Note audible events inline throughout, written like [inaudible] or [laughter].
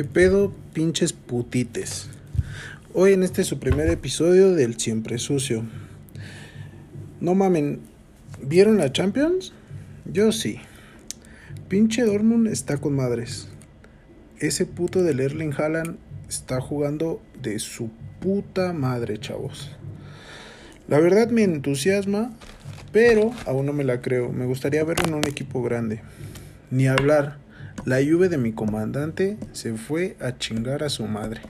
¿Qué pedo, pinches putites? Hoy en este su primer episodio del Siempre Sucio. No mamen, ¿vieron la Champions? Yo sí. Pinche Dortmund está con madres. Ese puto del Erling Haaland está jugando de su puta madre, chavos. La verdad me entusiasma, pero aún no me la creo. Me gustaría verlo en un equipo grande. Ni hablar. La lluvia de mi comandante se fue a chingar a su madre.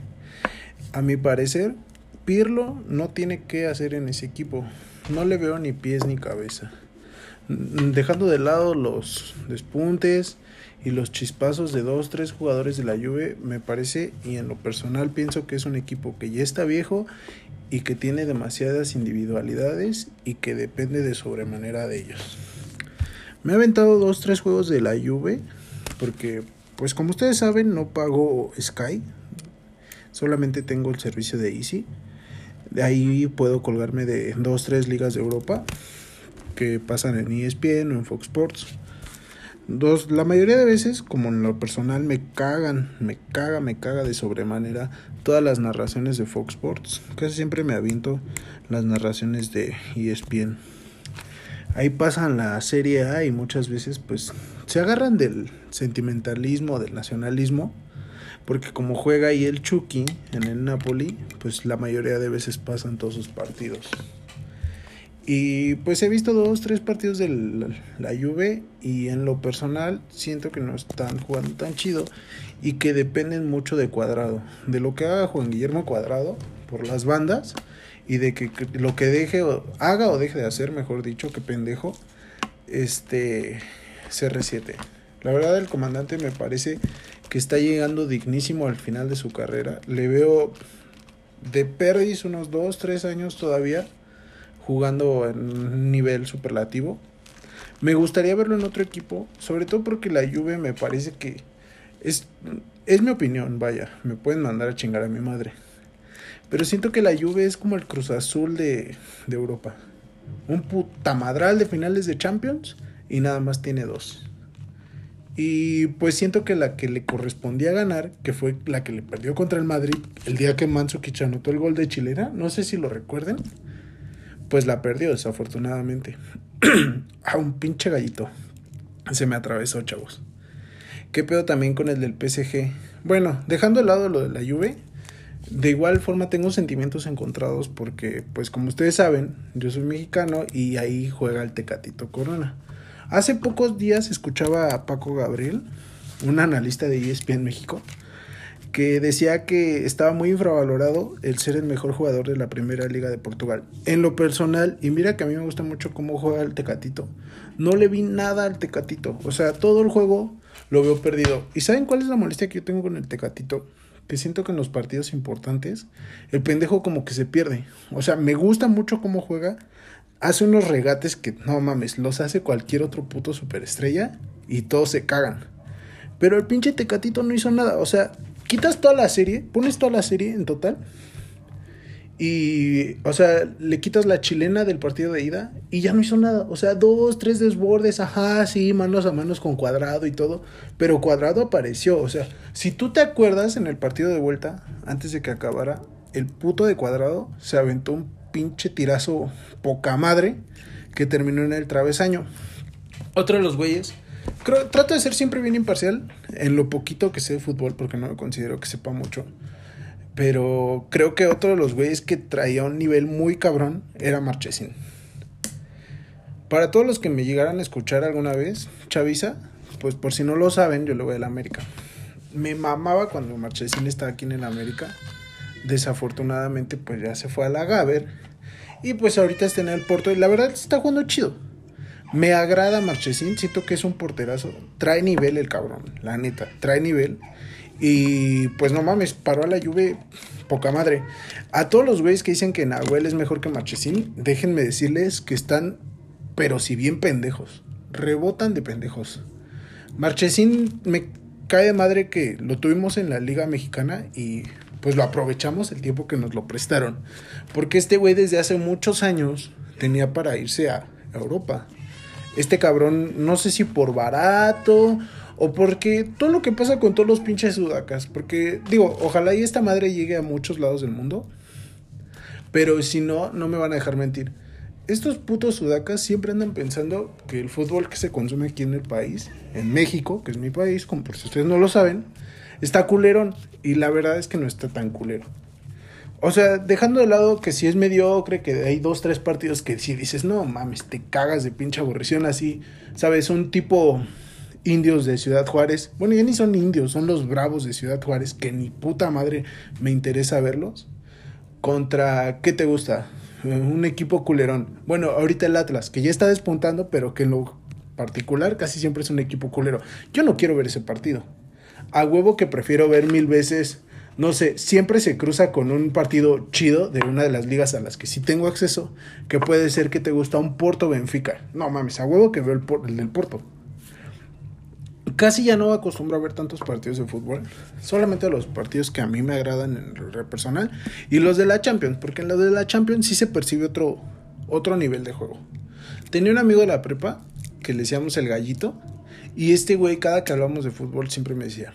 A mi parecer, Pirlo no tiene que hacer en ese equipo. No le veo ni pies ni cabeza. Dejando de lado los despuntes y los chispazos de dos, tres jugadores de la Juve, me parece y en lo personal pienso que es un equipo que ya está viejo y que tiene demasiadas individualidades y que depende de sobremanera de ellos. Me ha aventado dos, tres juegos de la Juve porque pues como ustedes saben no pago Sky, solamente tengo el servicio de Easy. De ahí puedo colgarme de dos, tres ligas de Europa que pasan en ESPN o en Fox Sports. Dos, la mayoría de veces, como en lo personal, me cagan, me caga, me caga de sobremanera todas las narraciones de Fox Sports. Casi siempre me aviento las narraciones de ESPN ahí pasan la Serie A y muchas veces pues se agarran del sentimentalismo, del nacionalismo, porque como juega ahí el Chucky en el Napoli, pues la mayoría de veces pasan todos sus partidos. Y pues he visto dos, tres partidos de la, Juve y en lo personal siento que no están jugando tan chido y que dependen mucho de Cuadrado, de lo que haga Juan Guillermo Cuadrado por las bandas y de que, lo que deje o haga o deje de hacer, mejor dicho, que pendejo, este CR7. La verdad el comandante me parece que está llegando dignísimo al final de su carrera. Le veo de perdis unos 2, 3 años todavía jugando en nivel superlativo. Me gustaría verlo en otro equipo, sobre todo porque la Juve me parece que es es mi opinión, vaya, me pueden mandar a chingar a mi madre. Pero siento que la Juve es como el Cruz Azul de, de Europa. Un putamadral de finales de Champions y nada más tiene dos. Y pues siento que la que le correspondía ganar, que fue la que le perdió contra el Madrid el día que Mandzukic anotó el gol de Chilera, no sé si lo recuerden, pues la perdió desafortunadamente. [clears throat] a un pinche gallito. Se me atravesó, chavos. ¿Qué pedo también con el del PSG? Bueno, dejando de lado lo de la Juve, de igual forma tengo sentimientos encontrados porque, pues como ustedes saben, yo soy mexicano y ahí juega el Tecatito Corona. Hace pocos días escuchaba a Paco Gabriel, un analista de ESPN México, que decía que estaba muy infravalorado el ser el mejor jugador de la primera liga de Portugal. En lo personal, y mira que a mí me gusta mucho cómo juega el Tecatito, no le vi nada al Tecatito. O sea, todo el juego lo veo perdido. ¿Y saben cuál es la molestia que yo tengo con el Tecatito? que siento que en los partidos importantes el pendejo como que se pierde. O sea, me gusta mucho cómo juega. Hace unos regates que no mames, los hace cualquier otro puto superestrella y todos se cagan. Pero el pinche Tecatito no hizo nada. O sea, quitas toda la serie, pones toda la serie en total y, o sea, le quitas la chilena del partido de ida y ya no hizo nada. O sea, dos, tres desbordes, ajá, sí, manos a manos con cuadrado y todo. Pero cuadrado apareció. O sea, si tú te acuerdas en el partido de vuelta, antes de que acabara, el puto de cuadrado se aventó un pinche tirazo poca madre que terminó en el travesaño. Otro de los güeyes. Creo, trato de ser siempre bien imparcial en lo poquito que sé de fútbol, porque no me considero que sepa mucho. Pero creo que otro de los güeyes que traía un nivel muy cabrón era Marchesín. Para todos los que me llegaran a escuchar alguna vez, Chavisa, pues por si no lo saben, yo le voy a la América. Me mamaba cuando Marchesín estaba aquí en el América. Desafortunadamente, pues ya se fue a la Gaber. Y pues ahorita está en el Porto. Y la verdad está jugando chido. Me agrada Marchesín, siento que es un porterazo. Trae nivel el cabrón, la neta, trae nivel. Y pues no mames, paró a la lluvia poca madre. A todos los güeyes que dicen que Nahuel es mejor que Marchesín, déjenme decirles que están, pero si bien pendejos. Rebotan de pendejos. Marchesín me cae de madre que lo tuvimos en la Liga Mexicana y pues lo aprovechamos el tiempo que nos lo prestaron. Porque este güey desde hace muchos años tenía para irse a Europa. Este cabrón, no sé si por barato o porque todo lo que pasa con todos los pinches sudacas. Porque, digo, ojalá y esta madre llegue a muchos lados del mundo. Pero si no, no me van a dejar mentir. Estos putos sudacas siempre andan pensando que el fútbol que se consume aquí en el país, en México, que es mi país, como por si ustedes no lo saben, está culerón. Y la verdad es que no está tan culero. O sea, dejando de lado que si es mediocre, que hay dos, tres partidos que si dices, no mames, te cagas de pinche aburrición así, ¿sabes? Un tipo indios de Ciudad Juárez. Bueno, ya ni son indios, son los bravos de Ciudad Juárez, que ni puta madre me interesa verlos. Contra, ¿qué te gusta? Un equipo culerón. Bueno, ahorita el Atlas, que ya está despuntando, pero que en lo particular casi siempre es un equipo culero. Yo no quiero ver ese partido. A huevo que prefiero ver mil veces no sé, siempre se cruza con un partido chido de una de las ligas a las que sí tengo acceso, que puede ser que te gusta un Porto Benfica. No mames, a huevo que veo el, el del Porto. Casi ya no acostumbro a ver tantos partidos de fútbol, solamente los partidos que a mí me agradan en el personal y los de la Champions, porque en los de la Champions sí se percibe otro, otro nivel de juego. Tenía un amigo de la prepa que le decíamos el gallito y este güey cada que hablamos de fútbol siempre me decía,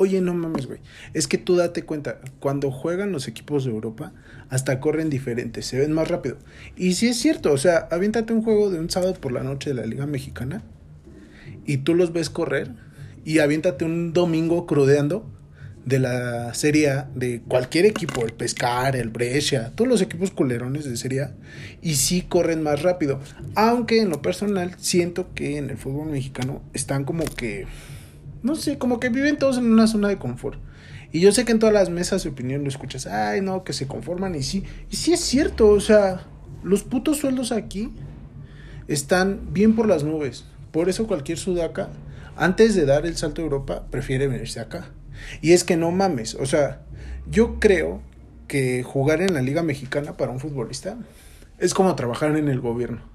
Oye, no mames, güey. Es que tú date cuenta, cuando juegan los equipos de Europa, hasta corren diferentes, se ven más rápido. Y sí es cierto, o sea, aviéntate un juego de un sábado por la noche de la Liga Mexicana y tú los ves correr y aviéntate un domingo crudeando de la Serie de cualquier equipo, el Pescar, el Brescia, todos los equipos culerones de Serie y sí corren más rápido. Aunque en lo personal siento que en el fútbol mexicano están como que no sé, como que viven todos en una zona de confort. Y yo sé que en todas las mesas de opinión lo escuchas, ay, no, que se conforman y sí. Y sí es cierto, o sea, los putos sueldos aquí están bien por las nubes. Por eso cualquier sudaca, antes de dar el salto a Europa, prefiere venirse acá. Y es que no mames, o sea, yo creo que jugar en la Liga Mexicana para un futbolista es como trabajar en el gobierno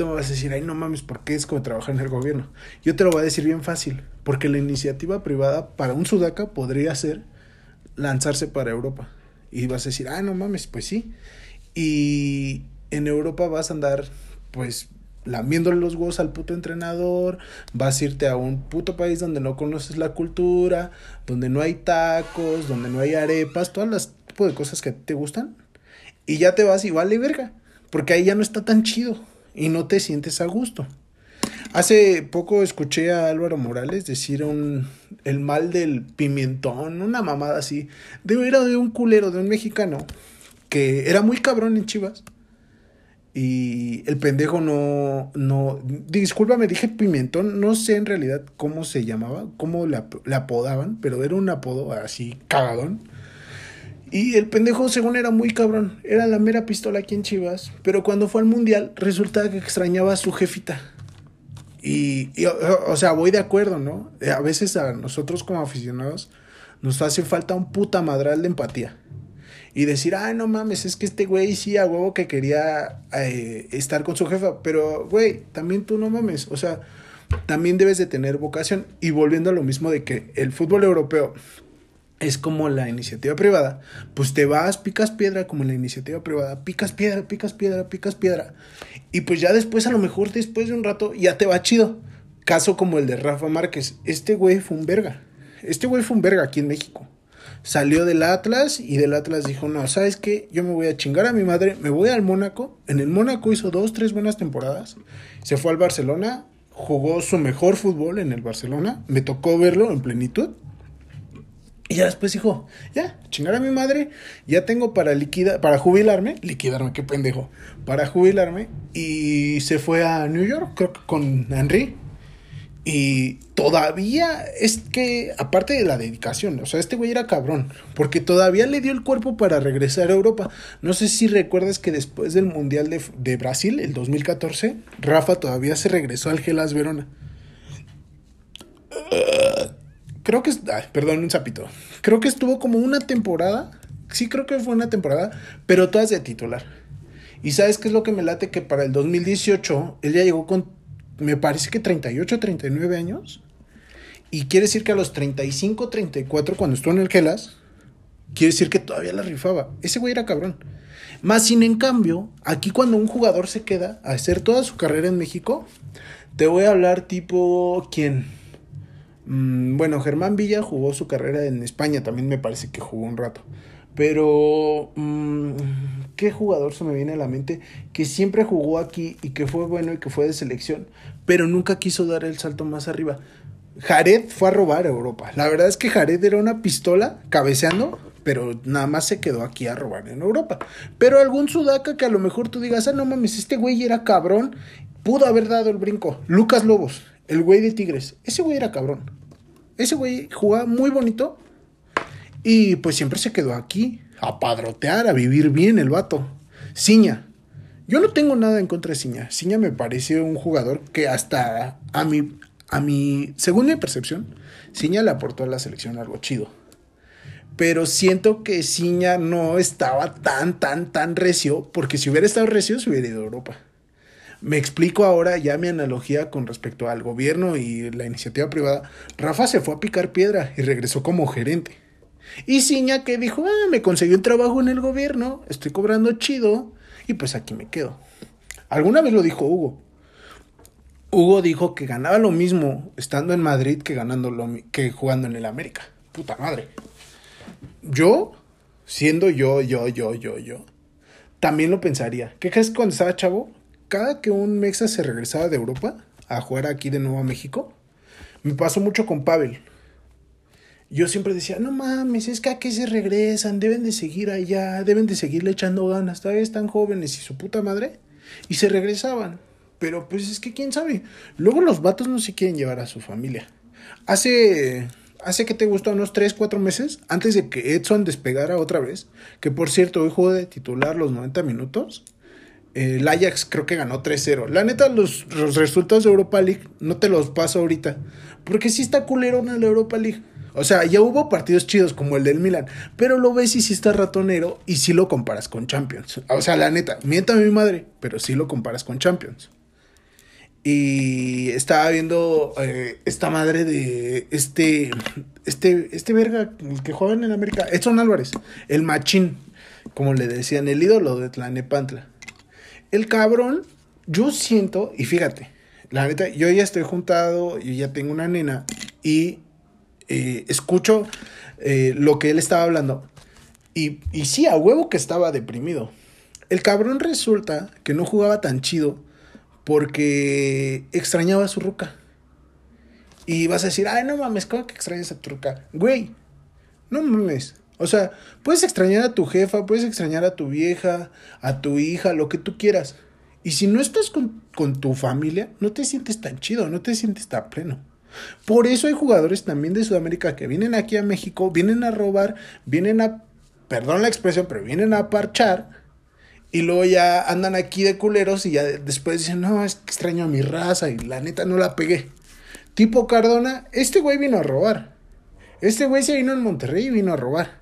tú me vas a decir, ay, no mames, ¿por qué es como trabajar en el gobierno? Yo te lo voy a decir bien fácil, porque la iniciativa privada para un sudaca podría ser lanzarse para Europa. Y vas a decir, ay, no mames, pues sí. Y en Europa vas a andar, pues, lamiéndole los huevos al puto entrenador, vas a irte a un puto país donde no conoces la cultura, donde no hay tacos, donde no hay arepas, todas las tipo de cosas que te gustan, y ya te vas igual de verga, porque ahí ya no está tan chido y no te sientes a gusto. Hace poco escuché a Álvaro Morales decir un, el mal del pimentón, una mamada así. De, era de un culero, de un mexicano, que era muy cabrón en Chivas. Y el pendejo no, no, discúlpame, dije pimentón, no sé en realidad cómo se llamaba, cómo le apodaban, pero era un apodo así cagadón. Y el pendejo, según era muy cabrón, era la mera pistola aquí en Chivas, pero cuando fue al mundial resultaba que extrañaba a su jefita. Y, o, sea, voy de acuerdo, ¿no? A veces a nosotros como aficionados nos hace falta un puta madral de empatía. Y decir, ay, no mames, es que este güey sí a huevo que quería eh, estar con su jefa. Pero, güey, también tú no mames. O sea, también debes de tener vocación. Y volviendo a lo mismo de que el fútbol europeo es como la iniciativa privada, pues te vas, picas piedra como la iniciativa privada, picas piedra, picas piedra, picas piedra. Y pues ya después, a lo mejor después de un rato, ya te va chido. Caso como el de Rafa Márquez. Este güey fue un verga. Este güey fue un verga aquí en México. Salió del Atlas y del Atlas dijo, no, ¿sabes qué? Yo me voy a chingar a mi madre, me voy al Mónaco. En el Mónaco hizo dos, tres buenas temporadas. Se fue al Barcelona, jugó su mejor fútbol en el Barcelona. Me tocó verlo en plenitud y ya después dijo, ya, chingar a mi madre, ya tengo para liquidar, para jubilarme, liquidarme, qué pendejo, para jubilarme. Y se fue a New York, creo que con Henry. Y todavía es que, aparte de la dedicación, o sea, este güey era cabrón, porque todavía le dio el cuerpo para regresar a Europa. No sé si recuerdas que después del Mundial de, de Brasil, el 2014, Rafa todavía se regresó al Gelas Verona creo que, ay, perdón, un sapito. Creo que estuvo como una temporada. Sí, creo que fue una temporada, pero todas de titular. Y sabes qué es lo que me late que para el 2018 él ya llegó con, me parece que 38, 39 años. Y quiere decir que a los 35, 34, cuando estuvo en el Kelas, quiere decir que todavía la rifaba. Ese güey era cabrón. Más sin en cambio, aquí cuando un jugador se queda a hacer toda su carrera en México, te voy a hablar tipo, ¿quién? Mm, bueno, Germán Villa jugó su carrera en España, también me parece que jugó un rato. Pero, mm, ¿qué jugador se me viene a la mente que siempre jugó aquí y que fue bueno y que fue de selección, pero nunca quiso dar el salto más arriba? Jared fue a robar a Europa. La verdad es que Jared era una pistola cabeceando, pero nada más se quedó aquí a robar en Europa. Pero algún sudaca que a lo mejor tú digas, ah, no mames, este güey era cabrón, pudo haber dado el brinco. Lucas Lobos, el güey de Tigres, ese güey era cabrón. Ese güey jugaba muy bonito y pues siempre se quedó aquí, a padrotear, a vivir bien el vato. Ciña. Yo no tengo nada en contra de Ciña. Ciña me parece un jugador que hasta a mi, a mi, según mi percepción, Ciña le aportó a la selección algo chido. Pero siento que Ciña no estaba tan, tan, tan recio, porque si hubiera estado recio se hubiera ido a Europa. Me explico ahora ya mi analogía con respecto al gobierno y la iniciativa privada. Rafa se fue a picar piedra y regresó como gerente. Y Ciña que dijo, ah, me conseguí un trabajo en el gobierno, estoy cobrando chido y pues aquí me quedo. Alguna vez lo dijo Hugo. Hugo dijo que ganaba lo mismo estando en Madrid que ganando lo, que jugando en el América. Puta madre. Yo, siendo yo, yo, yo, yo, yo, también lo pensaría. ¿Qué crees que cuando estaba chavo? cada que un mexa se regresaba de Europa a jugar aquí de nuevo a México, me pasó mucho con Pavel. Yo siempre decía, no mames, es que aquí se regresan, deben de seguir allá, deben de seguirle echando ganas, todavía están jóvenes y su puta madre. Y se regresaban. Pero pues es que quién sabe. Luego los vatos no se quieren llevar a su familia. Hace, hace que te gustó unos 3, 4 meses, antes de que Edson despegara otra vez, que por cierto hoy jugó de titular los 90 minutos, el Ajax creo que ganó 3-0. La neta, los, resultados de Europa League no te los paso ahorita. Porque sí está culero en la Europa League. O sea, ya hubo partidos chidos como el del Milan. Pero lo ves y sí está ratonero y sí lo comparas con Champions. O sea, la neta, mienta mi madre, pero sí lo comparas con Champions. Y estaba viendo eh, esta madre de este, este, este verga, que juega en América, Edson Álvarez, el machín, como le decían, el ídolo de Tlanepantla. El cabrón, yo siento, y fíjate, la neta, yo ya estoy juntado, yo ya tengo una nena y eh, escucho eh, lo que él estaba hablando. Y, y sí, a huevo que estaba deprimido. El cabrón resulta que no jugaba tan chido porque extrañaba a su ruca. Y vas a decir, ay, no mames, ¿cómo que extrañas a tu ruca? Güey, no mames. O sea, puedes extrañar a tu jefa, puedes extrañar a tu vieja, a tu hija, lo que tú quieras. Y si no estás con, tu familia, no te sientes tan chido, no te sientes tan pleno. Por eso hay jugadores también de Sudamérica que vienen aquí a México, vienen a robar, vienen a, perdón la expresión, pero vienen a parchar y luego ya andan aquí de culeros y ya después dicen, no, es que extraño a mi raza y la neta no la pegué. Tipo Cardona, este güey vino a robar. Este güey se vino en Monterrey y vino a robar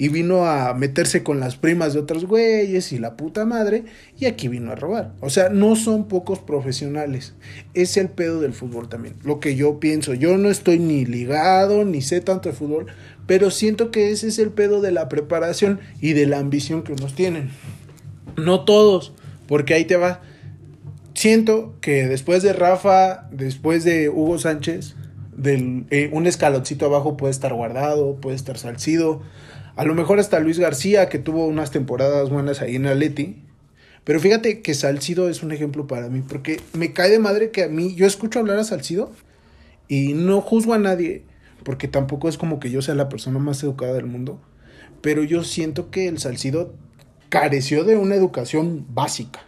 y vino a meterse con las primas de otros güeyes y la puta madre y aquí vino a robar. O sea, no son pocos profesionales. Es el pedo del fútbol también. Lo que yo pienso, yo no estoy ni ligado ni sé tanto de fútbol, pero siento que ese es el pedo de la preparación y de la ambición que unos tienen. No todos, porque ahí te va. Siento que después de Rafa, después de Hugo Sánchez, del, eh, un escaloncito abajo puede estar guardado, puede estar salcido, a lo mejor hasta Luis García, que tuvo unas temporadas buenas ahí en Atleti. Pero fíjate que Salcido es un ejemplo para mí, porque me cae de madre que a mí, yo escucho hablar a Salcido y no juzgo a nadie, porque tampoco es como que yo sea la persona más educada del mundo, pero yo siento que el Salcido careció de una educación básica.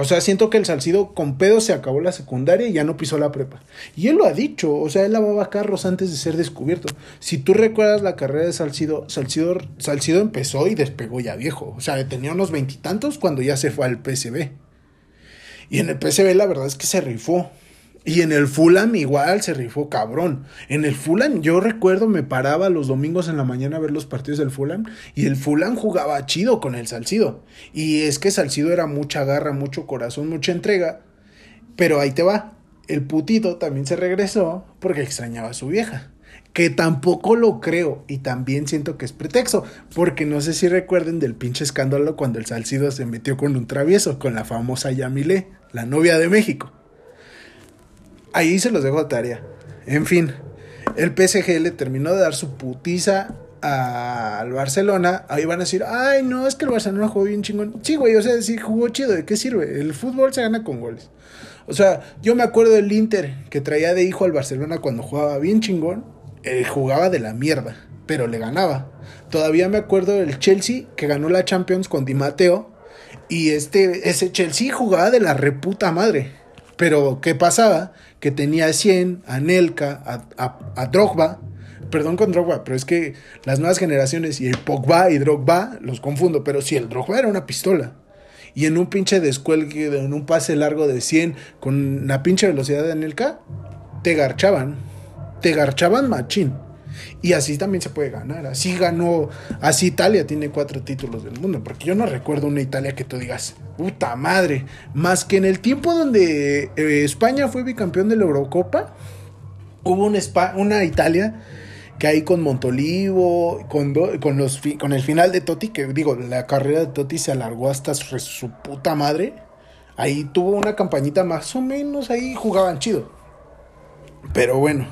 O sea, siento que el Salcido con pedo se acabó la secundaria y ya no pisó la prepa. Y él lo ha dicho, o sea, él lavaba carros antes de ser descubierto. Si tú recuerdas la carrera de Salcido, Salcido, empezó y despegó ya viejo. O sea, tenía unos veintitantos cuando ya se fue al PSB. Y en el PSB la verdad es que se rifó. Y en el Fulham igual se rifó cabrón. En el Fulham yo recuerdo me paraba los domingos en la mañana a ver los partidos del Fulham y el Fulham jugaba chido con el Salcido. Y es que Salcido era mucha garra, mucho corazón, mucha entrega. Pero ahí te va. El putito también se regresó porque extrañaba a su vieja. Que tampoco lo creo y también siento que es pretexto. Porque no sé si recuerden del pinche escándalo cuando el Salcido se metió con un travieso, con la famosa Yamile, la novia de México ahí se los dejo a tarea. En fin, el PSG le terminó de dar su putiza al Barcelona, ahí van a decir, ay, no, es que el Barcelona jugó bien chingón. Sí, güey, o sea, sí jugó chido, ¿de qué sirve? El fútbol se gana con goles. O sea, yo me acuerdo del Inter que traía de hijo al Barcelona cuando jugaba bien chingón, eh, jugaba de la mierda, pero le ganaba. Todavía me acuerdo del Chelsea que ganó la Champions con Di Matteo y este, ese Chelsea jugaba de la reputa madre. Pero, ¿qué pasaba? Que tenía 100, a Nelka, a, a, a Drogba, perdón con Drogba, pero es que las nuevas generaciones y el Pogba y Drogba los confundo, pero si el Drogba era una pistola. Y en un pinche descuelgue, en un pase largo de 100 con la pinche velocidad de Anelka, te garchaban. Te garchaban machín. Y así también se puede ganar. Así ganó. Así Italia tiene cuatro títulos del mundo. Porque yo no recuerdo una Italia que tú digas, puta madre. Más que en el tiempo donde eh, España fue bicampeón de la Eurocopa, hubo una, una Italia que ahí con Montolivo, con, con, los con el final de Totti, que digo, la carrera de Totti se alargó hasta su, puta madre. Ahí tuvo una campañita más o menos, ahí jugaban chido. Pero bueno,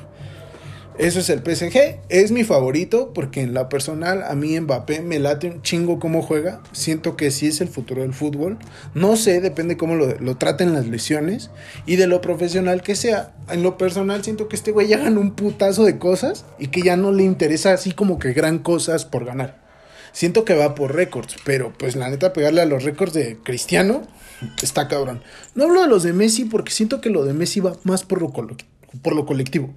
eso es el PSG. Es mi favorito porque en la personal a mí Mbappé me late un chingo cómo juega. Siento que sí es el futuro del fútbol. No sé, depende cómo lo, traten las lesiones y de lo profesional que sea. En lo personal siento que este güey ya ganó un putazo de cosas y que ya no le interesa así como que gran cosas por ganar. Siento que va por récords, pero pues la neta pegarle a los récords de Cristiano está cabrón. No hablo de los de Messi porque siento que lo de Messi va más por lo colectivo.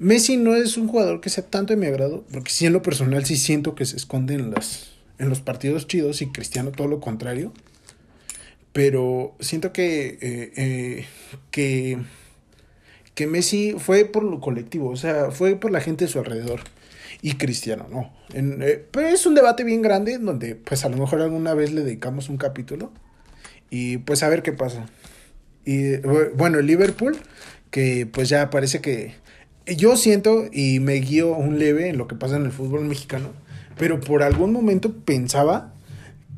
Messi no es un jugador que sea tanto de mi agrado, porque sí en lo personal sí siento que se esconde en, las, en los partidos chidos y Cristiano todo lo contrario. Pero siento que, eh, eh, que, que Messi fue por lo colectivo, o sea, fue por la gente de su alrededor. Y Cristiano no. Eh, pero es un debate bien grande donde pues a lo mejor alguna vez le dedicamos un capítulo. Y pues a ver qué pasa. Y bueno, el Liverpool, que pues ya parece que yo siento y me guío un leve en lo que pasa en el fútbol mexicano, pero por algún momento pensaba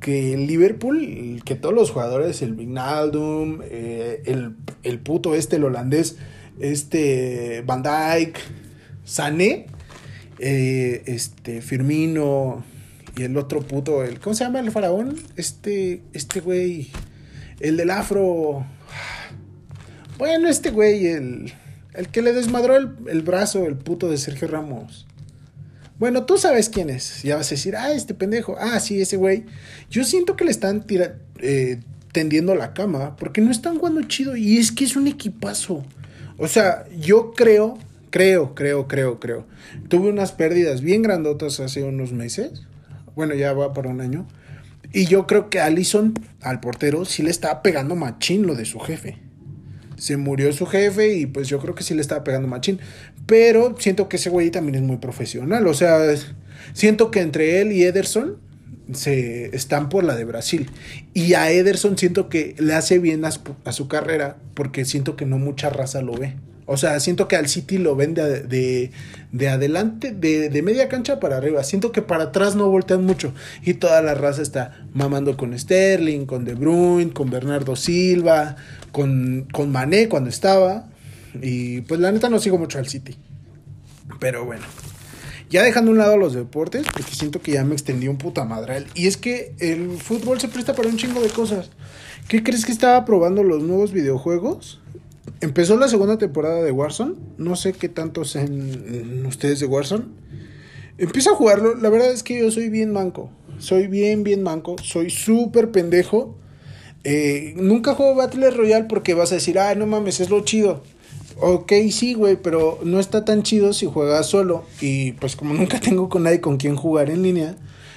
que el Liverpool, que todos los jugadores, el Vignaldum, eh, el, el, puto este, el holandés, este Van Dijk, Sané, eh, este Firmino y el otro puto, el, ¿cómo se llama el faraón? Este, este güey, el del afro. Bueno, este güey, el el que le desmadró el, brazo, el puto de Sergio Ramos. Bueno, tú sabes quién es. Ya vas a decir, ah, este pendejo. Ah, sí, ese güey. Yo siento que le están eh, tendiendo la cama porque no están jugando chido y es que es un equipazo. O sea, yo creo, creo, creo, creo, creo. Tuve unas pérdidas bien grandotas hace unos meses. Bueno, ya va para un año. Y yo creo que Allison, al portero, sí le estaba pegando machín lo de su jefe se murió su jefe y pues yo creo que sí le estaba pegando machín. Pero siento que ese güey también es muy profesional. O sea, siento que entre él y Ederson se están por la de Brasil. Y a Ederson siento que le hace bien a su, carrera porque siento que no mucha raza lo ve. O sea, siento que al City lo ven de, de, adelante, de, de, media cancha para arriba. Siento que para atrás no voltean mucho. Y toda la raza está mamando con Sterling, con De Bruyne, con Bernardo Silva, con, con Mané cuando estaba. Y pues la neta no sigo mucho al City. Pero bueno. Ya dejando a un lado los deportes, porque siento que ya me extendí un puta madral. Y es que el fútbol se presta para un chingo de cosas. ¿Qué crees que estaba probando los nuevos videojuegos? Empezó la segunda temporada de Warzone. No sé qué tanto sean ustedes de Warzone. Empiezo a jugarlo. La verdad es que yo soy bien manco. Soy bien, bien manco. Soy súper pendejo. Eh, nunca juego Battle Royale porque vas a decir, ah, no mames, es lo chido. Ok, sí, güey, pero no está tan chido si juegas solo. Y pues como nunca tengo con nadie con quien jugar en línea,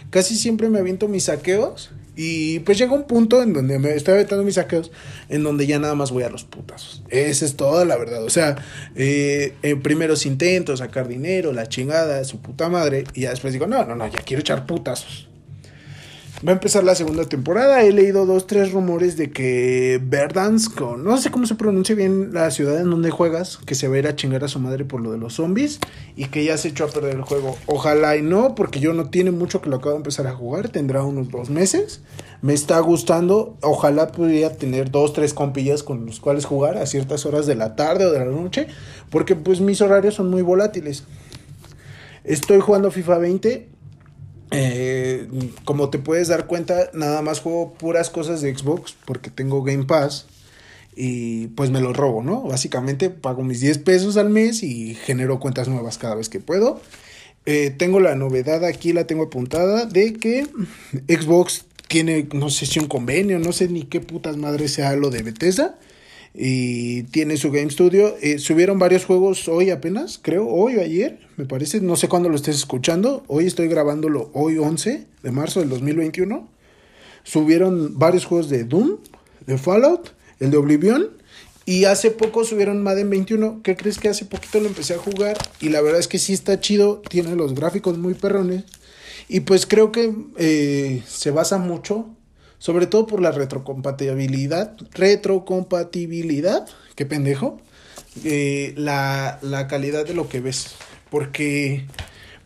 casi siempre me aviento mis saqueos. Y pues llega un punto en donde me estoy aventando mis saqueos, en donde ya nada más voy a los putazos. Esa es toda la verdad. O sea, eh, primeros intentos, sacar dinero, la chingada, su puta madre. Y ya después digo, no, no, no, ya quiero echar putazos. Va a empezar la segunda temporada. He leído dos, tres rumores de que Verdansk, no sé cómo se pronuncia bien la ciudad en donde juegas, que se va a ir a chingar a su madre por lo de los zombies y que ya se echó a perder el juego. Ojalá y no, porque yo no tiene mucho que lo acabo de empezar a jugar, tendrá unos dos meses. Me está gustando. Ojalá pudiera tener dos, tres compillas con los cuales jugar a ciertas horas de la tarde o de la noche, porque pues mis horarios son muy volátiles. Estoy jugando FIFA 20 eh, como te puedes dar cuenta, nada más juego puras cosas de Xbox porque tengo Game Pass y pues me lo robo, ¿no? Básicamente pago mis 10 pesos al mes y genero cuentas nuevas cada vez que puedo. Eh, tengo la novedad aquí, la tengo apuntada, de que Xbox tiene, no sé si un convenio, no sé ni qué putas madres sea lo de Bethesda y tiene su Game Studio. Eh, subieron varios juegos hoy apenas, creo, hoy o ayer, me parece, no sé cuándo lo estés escuchando. Hoy estoy grabándolo, hoy 11 de marzo del 2021. Subieron varios juegos de Doom, de Fallout, el de Oblivion. Y hace poco subieron Madden 21. ¿Qué crees que hace poquito lo empecé a jugar? Y la verdad es que sí está chido. Tiene los gráficos muy perrones. Y pues creo que eh, se basa mucho sobre todo por la retrocompatibilidad, retrocompatibilidad, qué pendejo, eh, la, la calidad de lo que ves, porque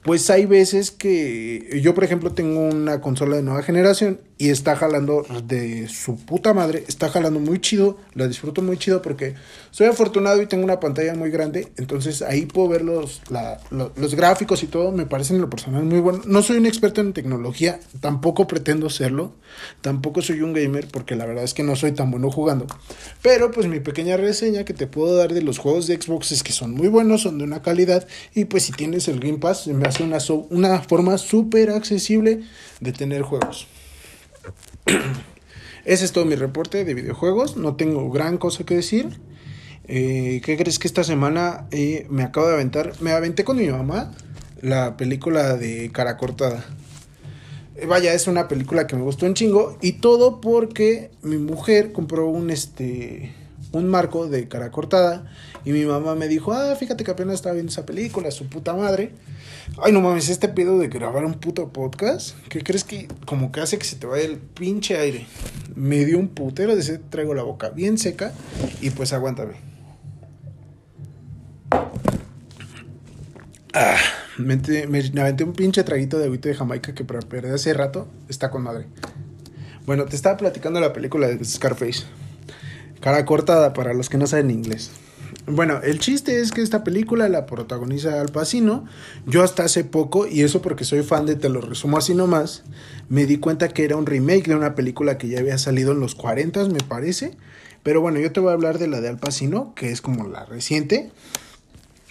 pues hay veces que yo por ejemplo tengo una consola de nueva generación y está jalando de su puta madre, está jalando muy chido, la disfruto muy chido porque soy afortunado y tengo una pantalla muy grande, entonces ahí puedo ver los, los gráficos y todo, me parecen en lo personal muy bueno. No soy un experto en tecnología, tampoco pretendo serlo, tampoco soy un gamer porque la verdad es que no soy tan bueno jugando, pero pues mi pequeña reseña que te puedo dar de los juegos de Xbox es que son muy buenos, son de una calidad y pues si tienes el Game Pass me hace una, una forma súper accesible de tener juegos. [clears throat] Ese es todo mi reporte de videojuegos. No tengo gran cosa que decir. Eh, ¿Qué crees que esta semana eh, me acabo de aventar? Me aventé con mi mamá la película de Cara Cortada. Eh, vaya, es una película que me gustó un chingo. Y todo porque mi mujer compró un este un marco de cara cortada. Y mi mamá me dijo, ah, fíjate que apenas estaba viendo esa película, su puta madre. Ay, no mames, este pedo de grabar un puto podcast, ¿qué crees que como que hace que se te vaya el pinche aire? Me dio un putero de ese, traigo la boca bien seca y pues aguántame. Ah, me, me, aventé un pinche traguito de agüita de Jamaica que perder hace rato está con madre. Bueno, te estaba platicando la película de Scarface. Cara cortada para los que no saben inglés. Bueno, el chiste es que esta película la protagoniza Al Pacino. Yo hasta hace poco, y eso porque soy fan de Te lo resumo así nomás, me di cuenta que era un remake de una película que ya había salido en los 40, me parece. Pero bueno, yo te voy a hablar de la de Al Pacino, que es como la reciente.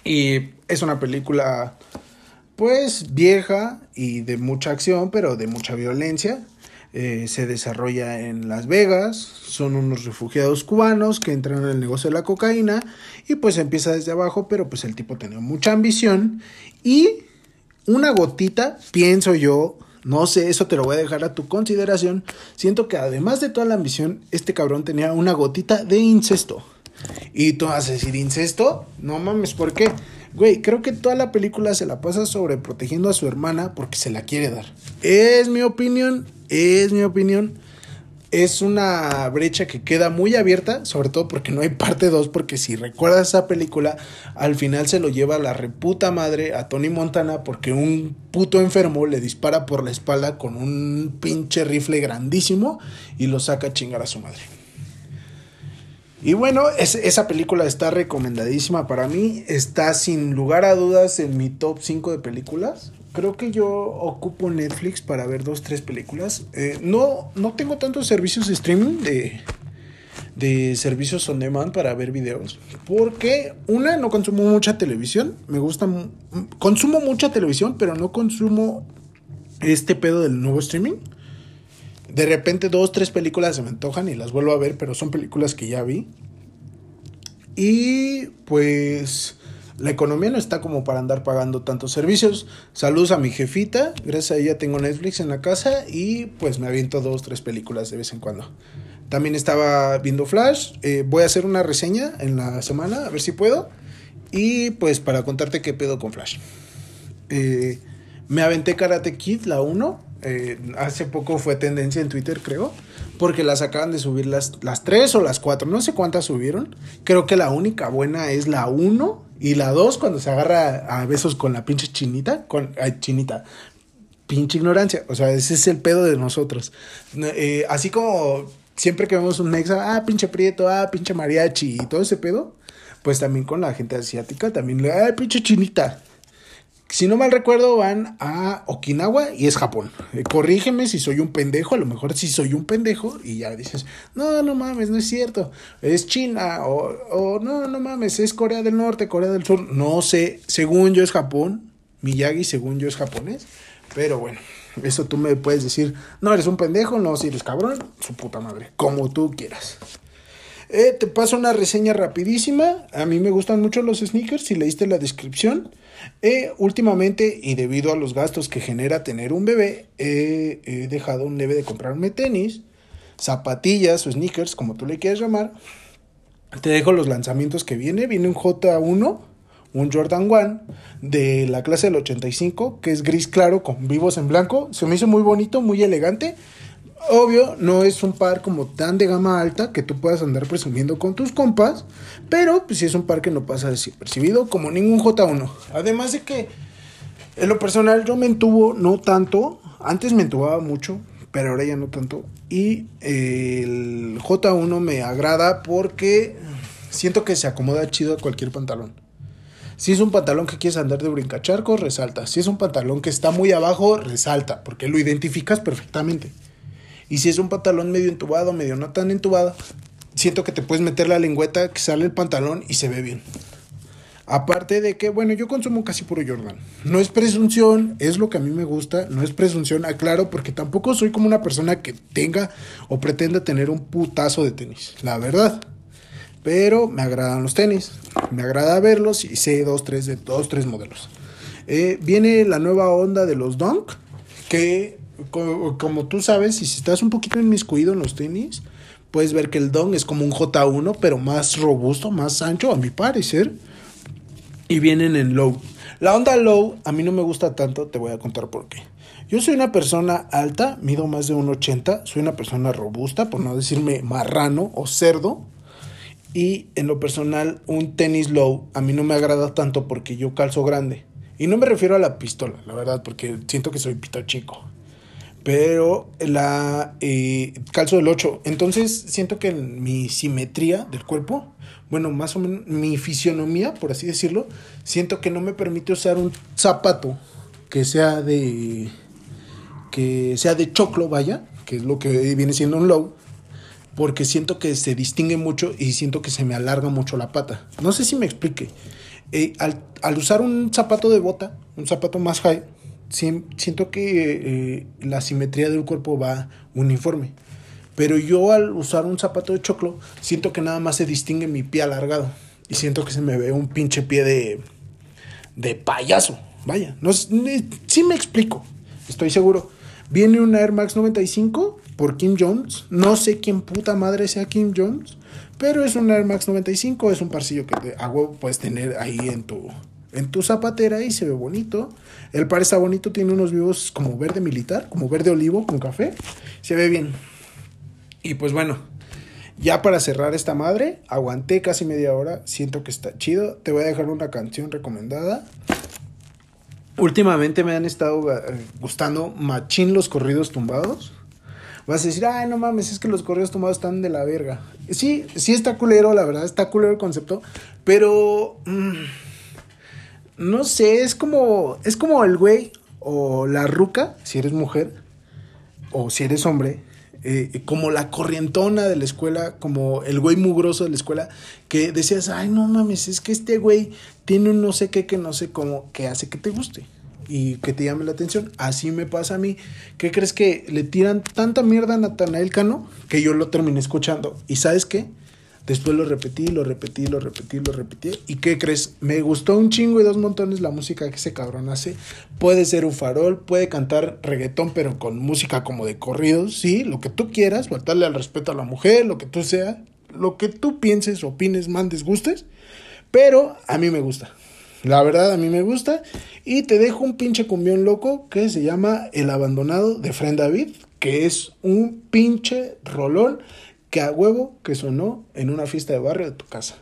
Y es una película, pues, vieja y de mucha acción, pero de mucha violencia. Eh, se desarrolla en Las Vegas, son unos refugiados cubanos que entran en el negocio de la cocaína y pues empieza desde abajo, pero pues el tipo tenía mucha ambición y una gotita, pienso yo, no sé, eso te lo voy a dejar a tu consideración, siento que además de toda la ambición, este cabrón tenía una gotita de incesto. Y tú vas a decir, ¿incesto? No mames, ¿por qué? Güey, creo que toda la película se la pasa sobre protegiendo a su hermana porque se la quiere dar. Es mi opinión, es mi opinión. Es una brecha que queda muy abierta, sobre todo porque no hay parte 2, porque si recuerdas esa película, al final se lo lleva la reputa madre a Tony Montana porque un puto enfermo le dispara por la espalda con un pinche rifle grandísimo y lo saca a chingar a su madre. Y bueno, esa película está recomendadísima para mí. Está sin lugar a dudas en mi top 5 de películas. Creo que yo ocupo Netflix para ver dos, tres películas. Eh, no, no tengo tantos servicios de streaming de, de servicios on demand para ver videos. Porque, una, no consumo mucha televisión. Me gusta. Consumo mucha televisión, pero no consumo este pedo del nuevo streaming de repente dos, tres películas se me antojan y las vuelvo a ver, pero son películas que ya vi. Y pues la economía no está como para andar pagando tantos servicios. Saludos a mi jefita, gracias a ella tengo Netflix en la casa y pues me aviento dos, tres películas de vez en cuando. También estaba viendo Flash, eh, voy a hacer una reseña en la semana, a ver si puedo. Y pues para contarte qué pedo con Flash. Eh, me aventé Karate Kid, la 1. Eh, hace poco fue tendencia en Twitter, creo. Porque las acaban de subir las, las tres o las cuatro. No sé cuántas subieron. Creo que la única buena es la uno. Y la dos, cuando se agarra a besos con la pinche chinita. Con, ay, chinita. Pinche ignorancia. O sea, ese es el pedo de nosotros. Eh, así como siempre que vemos un mexa, ah, pinche prieto, ah, pinche mariachi y todo ese pedo. Pues también con la gente asiática, también le, ah, pinche chinita si no mal recuerdo, van a Okinawa y es Japón. Eh, corrígeme si soy un pendejo, a lo mejor si soy un pendejo y ya dices, no, no mames, no es cierto, es China o, o no, no mames, es Corea del Norte, Corea del Sur, no sé, según yo es Japón, Miyagi según yo es japonés, pero bueno, eso tú me puedes decir, no eres un pendejo, no, si eres cabrón, su puta madre, como tú quieras. Eh, te paso una reseña rapidísima. A mí me gustan mucho los sneakers. Si leíste la descripción, eh, últimamente, y debido a los gastos que genera tener un bebé, he dejado un leve de comprarme tenis, zapatillas o sneakers, como tú le quieras llamar. Te dejo los lanzamientos que viene. Viene un J1, un Jordan 1 de la clase del 85, que es gris claro con vivos en blanco. Se me hizo muy bonito, muy elegante. Obvio, no es un par como tan de gama alta que tú puedas andar presumiendo con tus compas, pero pues sí es un par que no pasa desapercibido como ningún J1. Además de que en lo personal yo me entubo no tanto, antes me entubaba mucho, pero ahora ya no tanto. Y el J1 me agrada porque siento que se acomoda chido a cualquier pantalón. Si es un pantalón que quieres andar de brincacharcos, resalta. Si es un pantalón que está muy abajo, resalta, porque lo identificas perfectamente. Y si es un pantalón medio entubado, medio no tan entubado, siento que te puedes meter la lengüeta, que sale el pantalón y se ve bien. Aparte de que, bueno, yo consumo casi puro Jordan. No es presunción, es lo que a mí me gusta, no es presunción, aclaro, porque tampoco soy como una persona que tenga o pretenda tener un putazo de tenis, la verdad. Pero me agradan los tenis, me agrada verlos y sé dos, tres de dos, tres modelos. Eh, viene la nueva onda de los Dunk, que como, tú sabes, si estás un poquito inmiscuido en los tenis, puedes ver que el Don es como un J1, pero más robusto, más ancho, a mi parecer. Y vienen en low. La onda low a mí no me gusta tanto, te voy a contar por qué. Yo soy una persona alta, mido más de 1,80, soy una persona robusta, por no decirme marrano o cerdo. Y en lo personal, un tenis low a mí no me agrada tanto porque yo calzo grande. Y no me refiero a la pistola, la verdad, porque siento que soy pito chico pero la eh, calzo del 8. Entonces siento que mi simetría del cuerpo, bueno, más o menos mi fisionomía, por así decirlo, siento que no me permite usar un zapato que sea de que sea de choclo, vaya, que es lo que viene siendo un low, porque siento que se distingue mucho y siento que se me alarga mucho la pata. No sé si me explique. Eh, al, al usar un zapato de bota, un zapato más high, siento que eh, la simetría del cuerpo va uniforme. Pero yo al usar un zapato de choclo, siento que nada más se distingue mi pie alargado. Y siento que se me ve un pinche pie de, de payaso. Vaya, no, sí me explico, estoy seguro. Viene una Air Max 95 por Kim Jones. No sé quién puta madre sea Kim Jones, pero es un Air Max 95. Es un parcillo que te, hago puedes tener ahí en tu, en tu zapatera y se ve bonito. El par está bonito, tiene unos vivos como verde militar, como verde olivo con café. Se ve bien. Y pues bueno, ya para cerrar esta madre, aguanté casi media hora, siento que está chido. Te voy a dejar una canción recomendada. Últimamente me han estado eh, gustando machín los corridos tumbados. Vas a decir, ay, no mames, es que los corridos tumbados están de la verga. Sí, sí está culero, la verdad, está culero el concepto, pero... Mm, no sé, es como, es como el güey o la ruca, si eres mujer, o si eres hombre, eh, como la corrientona de la escuela, como el güey mugroso de la escuela, que decías, ay, no mames, es que este güey tiene un no sé qué que no sé cómo, que hace que te guste y que te llame la atención. Así me pasa a mí. ¿Qué crees que le tiran tanta mierda a Natanael Cano que yo lo terminé escuchando? ¿Y sabes qué? Después lo repetí, lo repetí, lo repetí, lo repetí. ¿Y qué crees? Me gustó un chingo y dos montones la música que ese cabrón hace. Puede ser un farol, puede cantar reggaetón, pero con música como de corridos, sí, lo que tú quieras, faltarle al respeto a la mujer, lo que tú sea, lo que tú pienses, opines, mandes, gustes. Pero a mí me gusta. La verdad, a mí me gusta. Y te dejo un pinche cumbión loco que se llama El Abandonado de Fren David, que es un pinche rolón que a huevo que sonó en una fiesta de barrio de tu casa.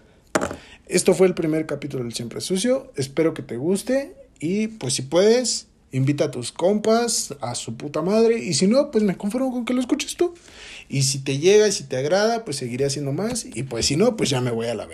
Esto fue el primer capítulo del Siempre Sucio. Espero que te guste. Y pues si puedes, invita a tus compas, a su puta madre. Y si no, pues me conformo con que lo escuches tú. Y si te llega y si te agrada, pues seguiré haciendo más. Y pues si no, pues ya me voy a la.